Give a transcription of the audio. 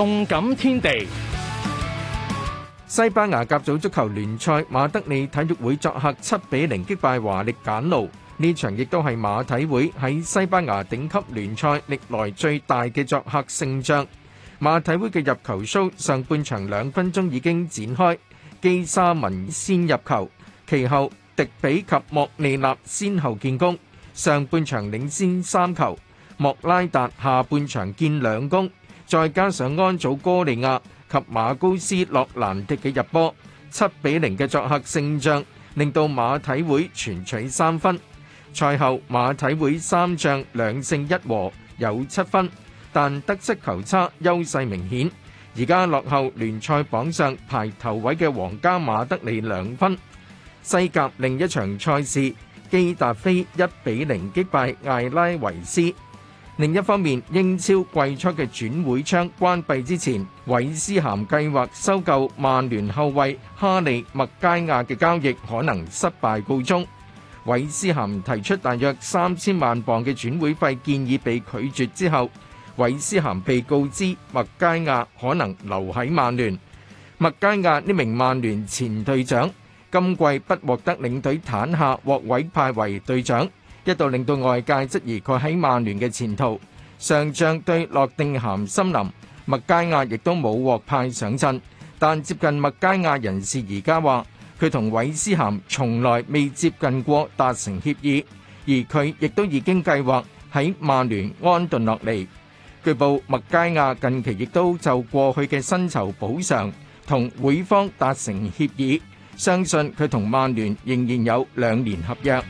动感天地，西班牙甲组足球联赛马德里体育会作客七比零击败华力简奴，呢场亦都系马体会喺西班牙顶级联赛历来最大嘅作客胜仗。马体会嘅入球 show 上半场两分钟已经展开，基沙文先入球，其后迪比及莫利纳先后建功，上半场领先三球。莫拉达下半场建两功。再加上安祖哥利亚及馬高斯洛兰迪嘅入波，七比零嘅作客勝仗，令到馬體會全取三分。賽後馬體會三仗兩勝一和，有七分，但得失球差優勢明顯。而家落後聯賽榜上排頭位嘅皇家馬德里兩分。西甲另一場賽事，基達菲一比零擊敗艾拉維斯。另一方面，英超季初嘅转会窗关闭之前，韦斯咸计划收购曼联后卫哈利麦佳亚嘅交易可能失败告终。韦斯咸提出大约三千万磅嘅转会费建议被拒绝之后，韦斯咸被告知麦佳亚可能留喺曼联。麦佳亚呢名曼联前队长今季不获得领队坦下获委派为队长。一度令到外界質疑佢喺曼聯嘅前途。上將對诺定鹹森林麥佳亞亦都冇獲派上陣，但接近麥佳亞人士而家話，佢同韋斯咸從來未接近過達成協議，而佢亦都已經計劃喺曼聯安頓落嚟。據報麥佳亞近期亦都就過去嘅薪酬補償同會方達成協議，相信佢同曼聯仍然有兩年合約。